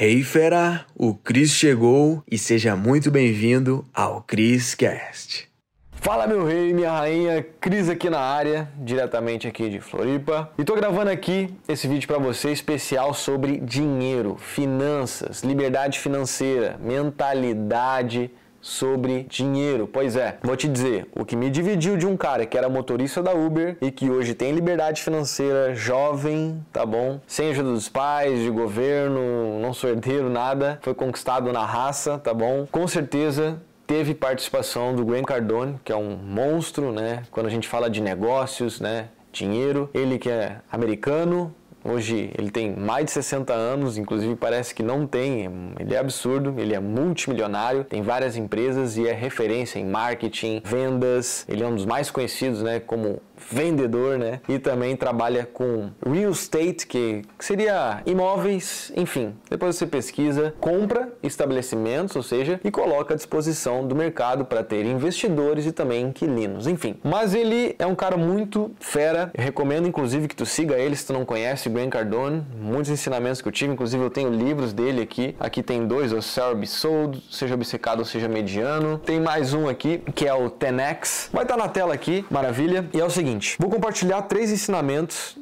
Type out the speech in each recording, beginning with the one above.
Hey fera, o Cris chegou e seja muito bem-vindo ao Cris Cast. Fala meu rei, minha rainha, Cris aqui na área, diretamente aqui de Floripa. E tô gravando aqui esse vídeo para você especial sobre dinheiro, finanças, liberdade financeira, mentalidade sobre dinheiro. Pois é, vou te dizer, o que me dividiu de um cara que era motorista da Uber e que hoje tem liberdade financeira, jovem, tá bom? Sem ajuda dos pais, de governo, não sou herdeiro, nada, foi conquistado na raça, tá bom? Com certeza teve participação do Grant Cardone, que é um monstro, né? Quando a gente fala de negócios, né? Dinheiro, ele que é americano, Hoje ele tem mais de 60 anos, inclusive parece que não tem, ele é absurdo, ele é multimilionário, tem várias empresas e é referência em marketing, vendas, ele é um dos mais conhecidos, né, como vendedor, né? E também trabalha com real estate, que seria imóveis, enfim. Depois você pesquisa, compra estabelecimentos, ou seja, e coloca à disposição do mercado para ter investidores e também inquilinos, enfim. Mas ele é um cara muito fera. Eu recomendo inclusive que tu siga ele se tu não conhece, Grant Cardone. Muitos ensinamentos que eu tive, inclusive eu tenho livros dele aqui. Aqui tem dois, o Cell Sold, seja obcecado ou seja mediano. Tem mais um aqui que é o 10X. Vai estar tá na tela aqui, maravilha. E é o seguinte, seguinte, vou compartilhar três ensinamentos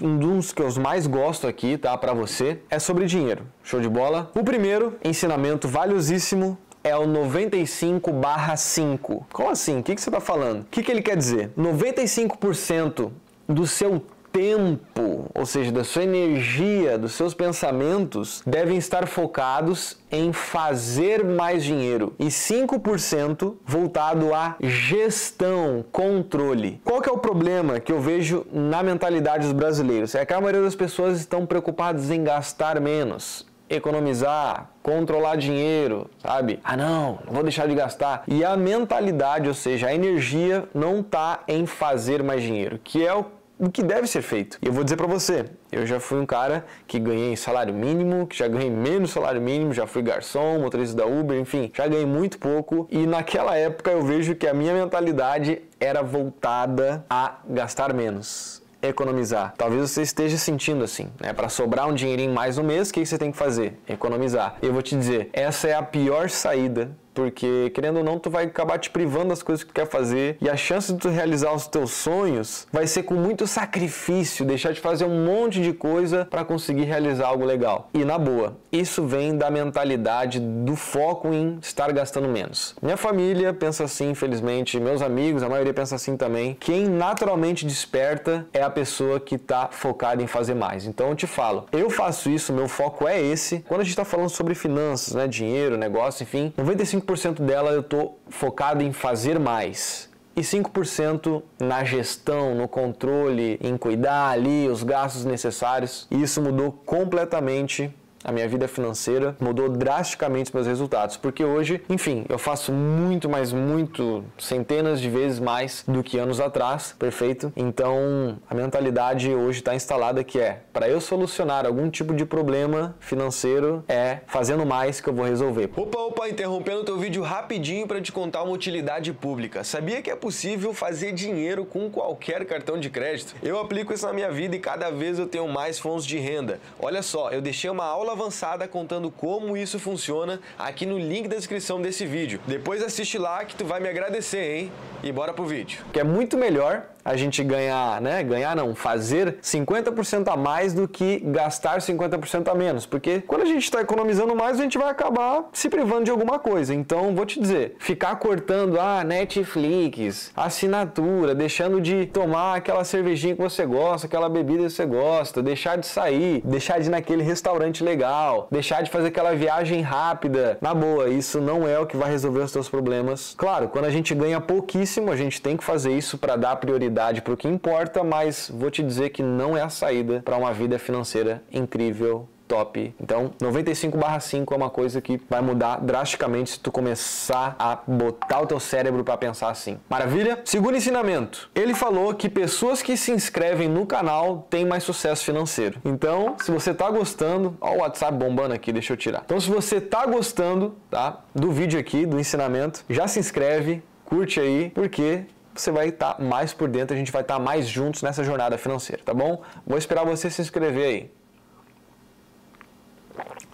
um dos que eu mais gosto aqui, tá, para você, é sobre dinheiro. Show de bola? O primeiro ensinamento valiosíssimo é o 95/5. Como assim? O que, que você está falando? O que, que ele quer dizer? 95% do seu tempo, ou seja, da sua energia, dos seus pensamentos, devem estar focados em fazer mais dinheiro e 5% voltado à gestão, controle. Qual que é o problema que eu vejo na mentalidade dos brasileiros? É que a maioria das pessoas estão preocupadas em gastar menos economizar, controlar dinheiro, sabe? Ah, não, não vou deixar de gastar. E a mentalidade, ou seja, a energia não está em fazer mais dinheiro, que é o o que deve ser feito. E eu vou dizer para você, eu já fui um cara que ganhei salário mínimo, que já ganhei menos salário mínimo, já fui garçom, motorista da Uber, enfim, já ganhei muito pouco. E naquela época eu vejo que a minha mentalidade era voltada a gastar menos economizar. Talvez você esteja sentindo assim, né? Para sobrar um dinheirinho mais no mês, o que você tem que fazer? Economizar. Eu vou te dizer, essa é a pior saída porque querendo ou não, tu vai acabar te privando das coisas que tu quer fazer e a chance de tu realizar os teus sonhos vai ser com muito sacrifício, deixar de fazer um monte de coisa para conseguir realizar algo legal. E na boa, isso vem da mentalidade do foco em estar gastando menos. Minha família pensa assim, infelizmente, meus amigos, a maioria pensa assim também. Quem naturalmente desperta é a pessoa que está focada em fazer mais. Então eu te falo, eu faço isso, meu foco é esse. Quando a gente está falando sobre finanças, né, dinheiro, negócio, enfim, 95 5% dela eu estou focado em fazer mais. E 5% na gestão, no controle, em cuidar ali os gastos necessários. E isso mudou completamente a minha vida financeira mudou drasticamente meus resultados, porque hoje, enfim, eu faço muito, mais muito, centenas de vezes mais do que anos atrás, perfeito? Então, a mentalidade hoje está instalada que é, para eu solucionar algum tipo de problema financeiro, é fazendo mais que eu vou resolver. Opa, opa, interrompendo o teu vídeo rapidinho para te contar uma utilidade pública. Sabia que é possível fazer dinheiro com qualquer cartão de crédito? Eu aplico isso na minha vida e cada vez eu tenho mais fontes de renda. Olha só, eu deixei uma aula avançada contando como isso funciona aqui no link da descrição desse vídeo. Depois assiste lá que tu vai me agradecer, hein? E bora pro vídeo. Que é muito melhor a gente ganhar, né? Ganhar não, fazer 50% a mais do que gastar 50% a menos. Porque quando a gente está economizando mais, a gente vai acabar se privando de alguma coisa. Então, vou te dizer, ficar cortando a ah, Netflix, assinatura, deixando de tomar aquela cervejinha que você gosta, aquela bebida que você gosta, deixar de sair, deixar de ir naquele restaurante legal, deixar de fazer aquela viagem rápida. Na boa, isso não é o que vai resolver os seus problemas. Claro, quando a gente ganha pouquíssimo, a gente tem que fazer isso para dar prioridade prioridade para o que importa, mas vou te dizer que não é a saída para uma vida financeira incrível top. Então, 95/5 é uma coisa que vai mudar drasticamente se tu começar a botar o teu cérebro para pensar assim. Maravilha? Segundo ensinamento. Ele falou que pessoas que se inscrevem no canal têm mais sucesso financeiro. Então, se você tá gostando, ó o WhatsApp bombando aqui, deixa eu tirar. Então, se você tá gostando, tá, do vídeo aqui, do ensinamento, já se inscreve, curte aí, porque você vai estar tá mais por dentro, a gente vai estar tá mais juntos nessa jornada financeira, tá bom? Vou esperar você se inscrever aí.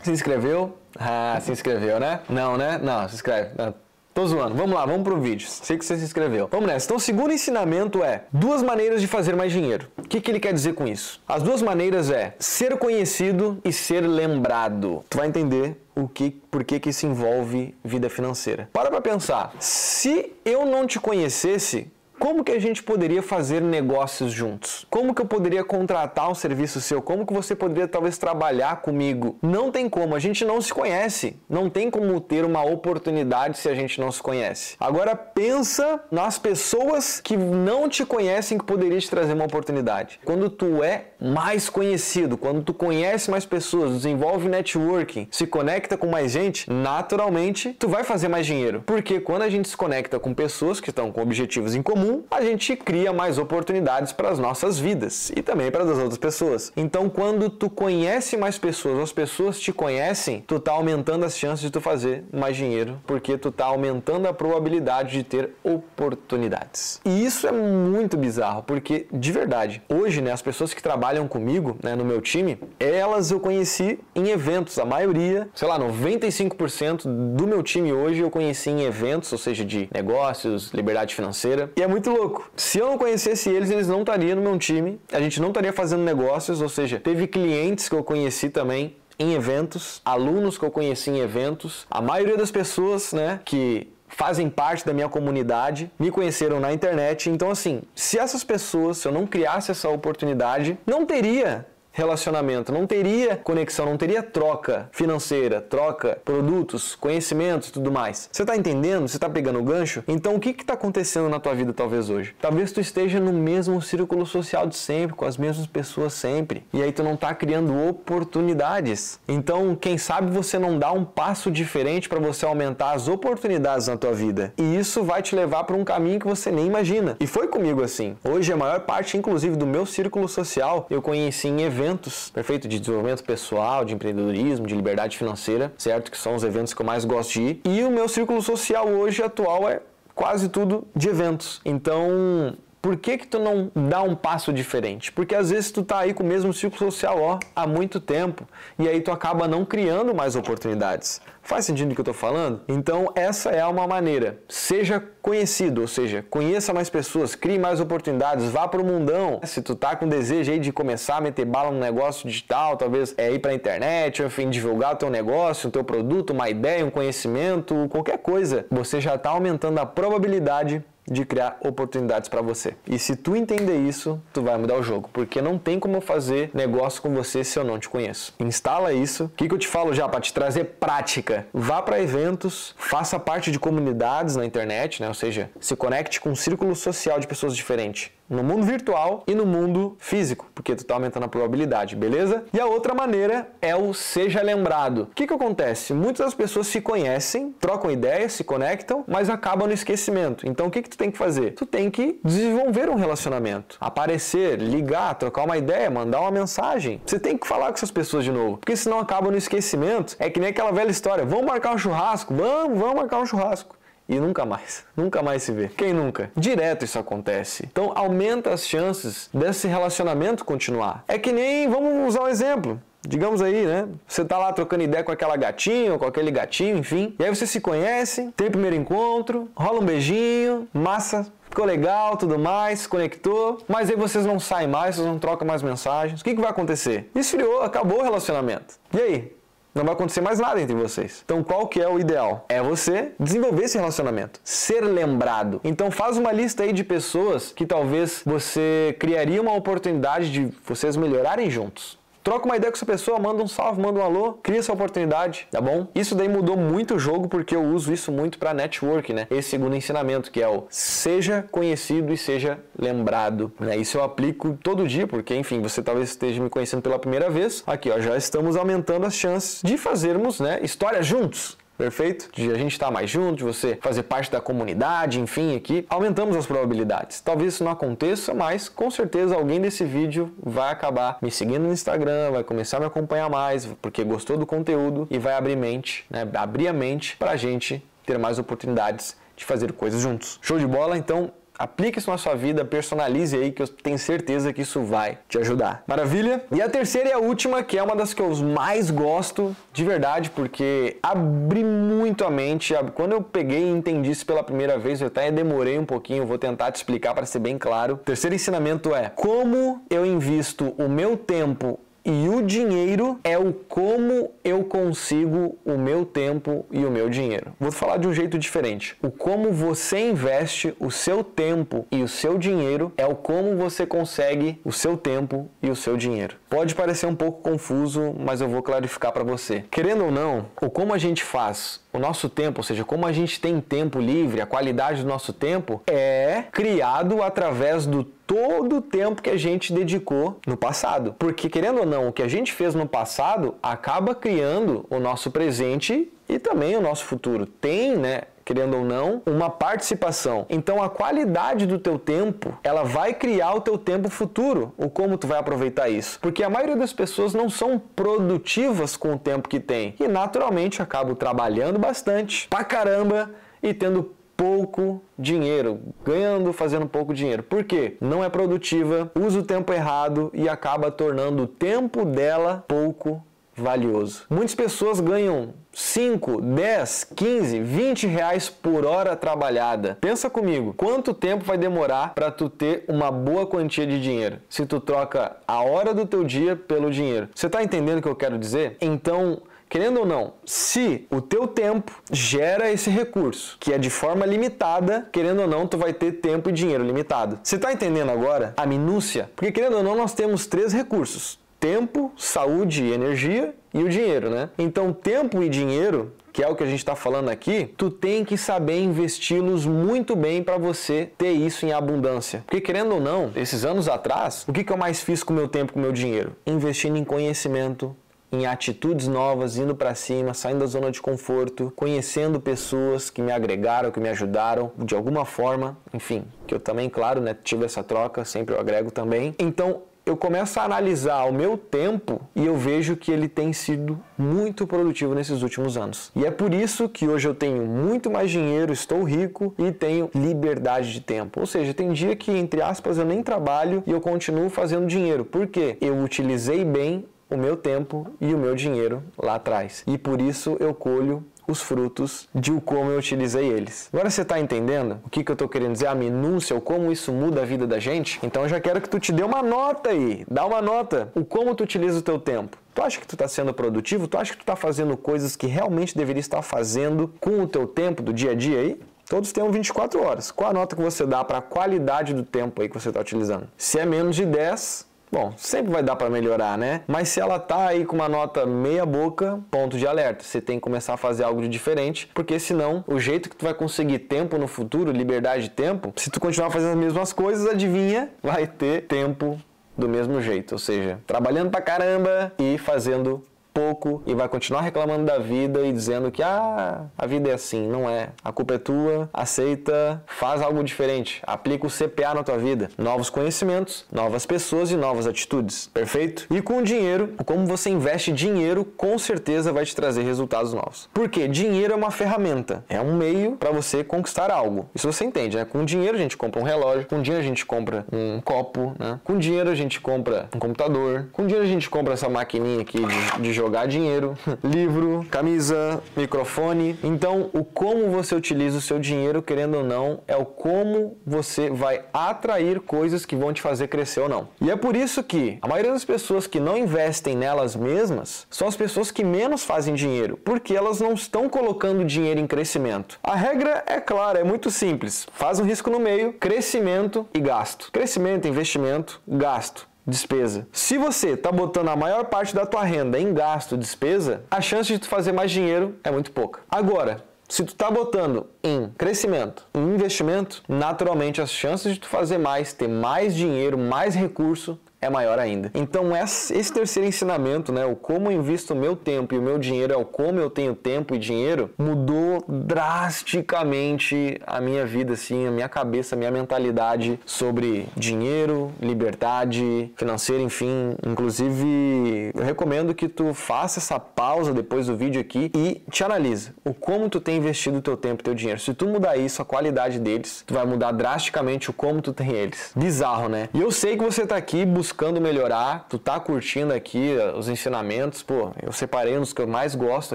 Se inscreveu? Ah, se inscreveu, né? Não, né? Não, se inscreve. Não. Tô zoando. Vamos lá, vamos pro vídeo. Sei que você se inscreveu. Vamos nessa. Então, o segundo ensinamento é duas maneiras de fazer mais dinheiro. O que, que ele quer dizer com isso? As duas maneiras é ser conhecido e ser lembrado. Tu vai entender o que, por que, que isso envolve vida financeira. Para pra pensar. Se eu não te conhecesse, como que a gente poderia fazer negócios juntos? Como que eu poderia contratar um serviço seu? Como que você poderia talvez trabalhar comigo? Não tem como, a gente não se conhece. Não tem como ter uma oportunidade se a gente não se conhece. Agora pensa nas pessoas que não te conhecem que poderia te trazer uma oportunidade. Quando tu é mais conhecido, quando tu conhece mais pessoas, desenvolve networking, se conecta com mais gente, naturalmente tu vai fazer mais dinheiro. Porque quando a gente se conecta com pessoas que estão com objetivos em comum, a gente cria mais oportunidades para as nossas vidas e também para as outras pessoas. Então, quando tu conhece mais pessoas, as pessoas te conhecem, tu tá aumentando as chances de tu fazer mais dinheiro, porque tu tá aumentando a probabilidade de ter oportunidades. E isso é muito bizarro, porque de verdade, hoje, né, as pessoas que trabalham comigo, né, no meu time, elas eu conheci em eventos, a maioria, sei lá, 95% do meu time hoje eu conheci em eventos, ou seja, de negócios, liberdade financeira. E é muito muito louco. Se eu não conhecesse eles, eles não estariam no meu time, a gente não estaria fazendo negócios, ou seja, teve clientes que eu conheci também em eventos, alunos que eu conheci em eventos, a maioria das pessoas, né, que fazem parte da minha comunidade, me conheceram na internet. Então, assim, se essas pessoas, se eu não criasse essa oportunidade, não teria relacionamento, não teria conexão, não teria troca financeira, troca produtos, conhecimentos tudo mais. Você está entendendo? Você está pegando o gancho? Então o que está acontecendo na tua vida talvez hoje? Talvez tu esteja no mesmo círculo social de sempre, com as mesmas pessoas sempre, e aí tu não está criando oportunidades. Então quem sabe você não dá um passo diferente para você aumentar as oportunidades na tua vida. E isso vai te levar para um caminho que você nem imagina. E foi comigo assim. Hoje a maior parte, inclusive, do meu círculo social eu conheci em eventos eventos, perfeito, de desenvolvimento pessoal, de empreendedorismo, de liberdade financeira, certo? Que são os eventos que eu mais gosto de ir. E o meu círculo social hoje atual é quase tudo de eventos. Então, por que que tu não dá um passo diferente? Porque às vezes tu tá aí com o mesmo círculo social ó, há muito tempo e aí tu acaba não criando mais oportunidades. Faz sentido o que eu estou falando? Então essa é uma maneira. Seja conhecido, ou seja, conheça mais pessoas, crie mais oportunidades, vá para o mundão. Se tu tá com desejo aí de começar a meter bala no negócio digital, talvez é ir para a internet, enfim, divulgar o teu negócio, o teu produto, uma ideia, um conhecimento, qualquer coisa, você já está aumentando a probabilidade de criar oportunidades para você. E se tu entender isso, tu vai mudar o jogo, porque não tem como eu fazer negócio com você se eu não te conheço. Instala isso. O que, que eu te falo já para te trazer prática? Vá para eventos, faça parte de comunidades na internet, né? Ou seja, se conecte com um círculo social de pessoas diferentes no mundo virtual e no mundo físico, porque tu está aumentando a probabilidade, beleza? E a outra maneira é o seja lembrado. O que, que acontece? Muitas das pessoas se conhecem, trocam ideias, se conectam, mas acabam no esquecimento. Então o que, que tu tem que fazer? Tu tem que desenvolver um relacionamento, aparecer, ligar, trocar uma ideia, mandar uma mensagem. Você tem que falar com essas pessoas de novo, porque senão acaba no esquecimento. É que nem aquela velha história: vamos marcar um churrasco? Vamos, vamos marcar um churrasco e nunca mais, nunca mais se vê. Quem nunca? Direto isso acontece. Então aumenta as chances desse relacionamento continuar. É que nem, vamos usar um exemplo. Digamos aí, né? Você tá lá trocando ideia com aquela gatinha ou com aquele gatinho, enfim. E aí você se conhece, tem primeiro encontro, rola um beijinho, massa, ficou legal, tudo mais, conectou, mas aí vocês não saem mais, vocês não trocam mais mensagens. O que, que vai acontecer? Esfriou, acabou o relacionamento. E aí? Não vai acontecer mais nada entre vocês. Então, qual que é o ideal? É você desenvolver esse relacionamento, ser lembrado. Então, faz uma lista aí de pessoas que talvez você criaria uma oportunidade de vocês melhorarem juntos. Troca uma ideia com essa pessoa, manda um salve, manda um alô, cria essa oportunidade, tá bom? Isso daí mudou muito o jogo porque eu uso isso muito para network, né? Esse segundo ensinamento que é o seja conhecido e seja lembrado, né? Isso eu aplico todo dia porque, enfim, você talvez esteja me conhecendo pela primeira vez. Aqui, ó, já estamos aumentando as chances de fazermos, né, história juntos. Perfeito? De a gente estar mais junto, de você fazer parte da comunidade, enfim, aqui, aumentamos as probabilidades. Talvez isso não aconteça, mas com certeza alguém desse vídeo vai acabar me seguindo no Instagram, vai começar a me acompanhar mais, porque gostou do conteúdo e vai abrir mente, né? Abrir a mente pra gente ter mais oportunidades de fazer coisas juntos. Show de bola? Então, Aplique isso na sua vida, personalize aí que eu tenho certeza que isso vai te ajudar. Maravilha? E a terceira e a última, que é uma das que eu mais gosto de verdade, porque abre muito a mente. Quando eu peguei e entendi isso pela primeira vez, eu até demorei um pouquinho, vou tentar te explicar para ser bem claro. O terceiro ensinamento é como eu invisto o meu tempo e o dinheiro é o como eu consigo o meu tempo e o meu dinheiro. Vou falar de um jeito diferente. O como você investe o seu tempo e o seu dinheiro é o como você consegue o seu tempo e o seu dinheiro. Pode parecer um pouco confuso, mas eu vou clarificar para você. Querendo ou não, o como a gente faz o nosso tempo, ou seja, como a gente tem tempo livre, a qualidade do nosso tempo é criado através do todo o tempo que a gente dedicou no passado. Porque, querendo ou não, o que a gente fez no passado acaba criando o nosso presente e também o nosso futuro. Tem, né? querendo ou não, uma participação. Então a qualidade do teu tempo, ela vai criar o teu tempo futuro, o como tu vai aproveitar isso. Porque a maioria das pessoas não são produtivas com o tempo que tem e naturalmente acabam trabalhando bastante, pra caramba e tendo pouco dinheiro, ganhando, fazendo pouco dinheiro. Por quê? Não é produtiva, usa o tempo errado e acaba tornando o tempo dela pouco valioso. Muitas pessoas ganham 5, 10, 15, 20 reais por hora trabalhada. Pensa comigo, quanto tempo vai demorar para tu ter uma boa quantia de dinheiro? Se tu troca a hora do teu dia pelo dinheiro. Você está entendendo o que eu quero dizer? Então, querendo ou não, se o teu tempo gera esse recurso, que é de forma limitada, querendo ou não, tu vai ter tempo e dinheiro limitado. Você está entendendo agora a minúcia? Porque querendo ou não, nós temos três recursos: tempo, saúde e energia e o dinheiro, né? Então, tempo e dinheiro, que é o que a gente está falando aqui, tu tem que saber investi-los muito bem para você ter isso em abundância. Porque querendo ou não, esses anos atrás, o que, que eu mais fiz com o meu tempo, com o meu dinheiro? Investindo em conhecimento, em atitudes novas, indo para cima, saindo da zona de conforto, conhecendo pessoas que me agregaram, que me ajudaram de alguma forma, enfim, que eu também, claro, né, tive essa troca, sempre eu agrego também. Então, eu começo a analisar o meu tempo e eu vejo que ele tem sido muito produtivo nesses últimos anos. E é por isso que hoje eu tenho muito mais dinheiro, estou rico e tenho liberdade de tempo. Ou seja, tem dia que, entre aspas, eu nem trabalho e eu continuo fazendo dinheiro. Por quê? Eu utilizei bem o meu tempo e o meu dinheiro lá atrás. E por isso eu colho os frutos de como eu utilizei eles. Agora você está entendendo o que, que eu estou querendo dizer, a minúcia, o como isso muda a vida da gente? Então eu já quero que tu te dê uma nota aí, dá uma nota, o como tu utiliza o teu tempo. Tu acha que tu está sendo produtivo? Tu acha que tu está fazendo coisas que realmente deveria estar fazendo com o teu tempo do dia a dia aí? Todos têm 24 horas. Qual a nota que você dá para a qualidade do tempo aí que você está utilizando? Se é menos de 10, Bom, sempre vai dar para melhorar, né? Mas se ela tá aí com uma nota meia boca, ponto de alerta. Você tem que começar a fazer algo de diferente, porque senão o jeito que tu vai conseguir tempo no futuro, liberdade de tempo, se tu continuar fazendo as mesmas coisas, adivinha, vai ter tempo do mesmo jeito, ou seja, trabalhando pra caramba e fazendo pouco e vai continuar reclamando da vida e dizendo que ah, a vida é assim, não é. A culpa é tua, aceita, faz algo diferente, aplica o CPA na tua vida, novos conhecimentos, novas pessoas e novas atitudes, perfeito? E com o dinheiro, como você investe dinheiro, com certeza vai te trazer resultados novos. Porque dinheiro é uma ferramenta, é um meio para você conquistar algo. Isso você entende, né? Com dinheiro a gente compra um relógio, com dinheiro a gente compra um copo, né? Com dinheiro a gente compra um computador, com dinheiro a gente compra essa maquininha aqui de, de jogar dinheiro, livro, camisa, microfone. Então, o como você utiliza o seu dinheiro, querendo ou não, é o como você vai atrair coisas que vão te fazer crescer ou não. E é por isso que a maioria das pessoas que não investem nelas mesmas são as pessoas que menos fazem dinheiro, porque elas não estão colocando dinheiro em crescimento. A regra é clara, é muito simples. Faz um risco no meio, crescimento e gasto. Crescimento, investimento, gasto despesa. Se você está botando a maior parte da tua renda em gasto, despesa, a chance de tu fazer mais dinheiro é muito pouca. Agora, se tu está botando em crescimento, em investimento, naturalmente as chances de tu fazer mais, ter mais dinheiro, mais recurso é maior ainda. Então esse terceiro ensinamento, né, o como eu invisto o meu tempo e o meu dinheiro é o como eu tenho tempo e dinheiro, mudou drasticamente a minha vida, assim, a minha cabeça, a minha mentalidade sobre dinheiro, liberdade financeira, enfim. Inclusive, eu recomendo que tu faça essa pausa depois do vídeo aqui e te analise o como tu tem investido o teu tempo e teu dinheiro. Se tu mudar isso, a qualidade deles, tu vai mudar drasticamente o como tu tem eles. Bizarro, né? E eu sei que você tá aqui buscando melhorar, tu tá curtindo aqui eh, os ensinamentos, pô, eu separei uns que eu mais gosto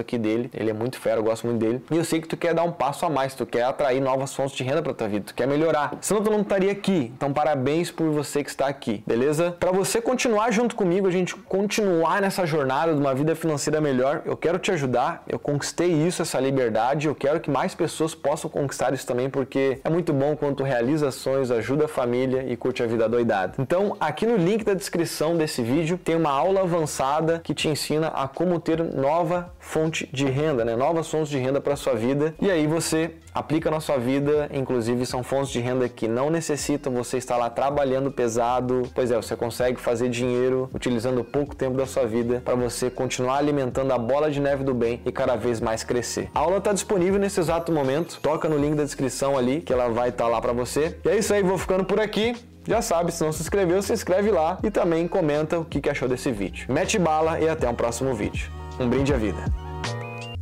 aqui dele, ele é muito fera, eu gosto muito dele. E eu sei que tu quer dar um passo a mais, tu quer atrair novas fontes de renda para tua vida, tu quer melhorar. Senão tu não estaria aqui. Então parabéns por você que está aqui, beleza? Para você continuar junto comigo, a gente continuar nessa jornada de uma vida financeira melhor, eu quero te ajudar. Eu conquistei isso, essa liberdade, eu quero que mais pessoas possam conquistar isso também, porque é muito bom quando tu realiza ações, ajuda a família e curte a vida doidada. Então, aqui no link da descrição desse vídeo tem uma aula avançada que te ensina a como ter nova fonte de renda, né? Novas fontes de renda para sua vida. E aí você aplica na sua vida, inclusive são fontes de renda que não necessitam você estar lá trabalhando pesado. Pois é, você consegue fazer dinheiro utilizando pouco tempo da sua vida para você continuar alimentando a bola de neve do bem e cada vez mais crescer. A aula está disponível nesse exato momento. Toca no link da descrição ali que ela vai estar tá lá para você. E é isso aí, vou ficando por aqui. Já sabe, se não se inscreveu, se inscreve lá e também comenta o que achou desse vídeo. Mete bala e até um próximo vídeo. Um brinde à vida.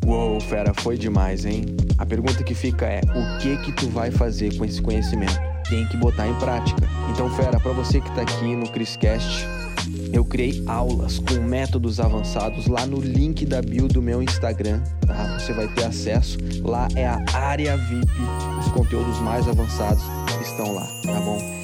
Uou, fera, foi demais, hein? A pergunta que fica é: o que que tu vai fazer com esse conhecimento? Tem que botar em prática. Então, fera, para você que tá aqui no Criscast, eu criei aulas com métodos avançados lá no link da bio do meu Instagram, tá? Você vai ter acesso. Lá é a área VIP. Os conteúdos mais avançados estão lá, tá bom?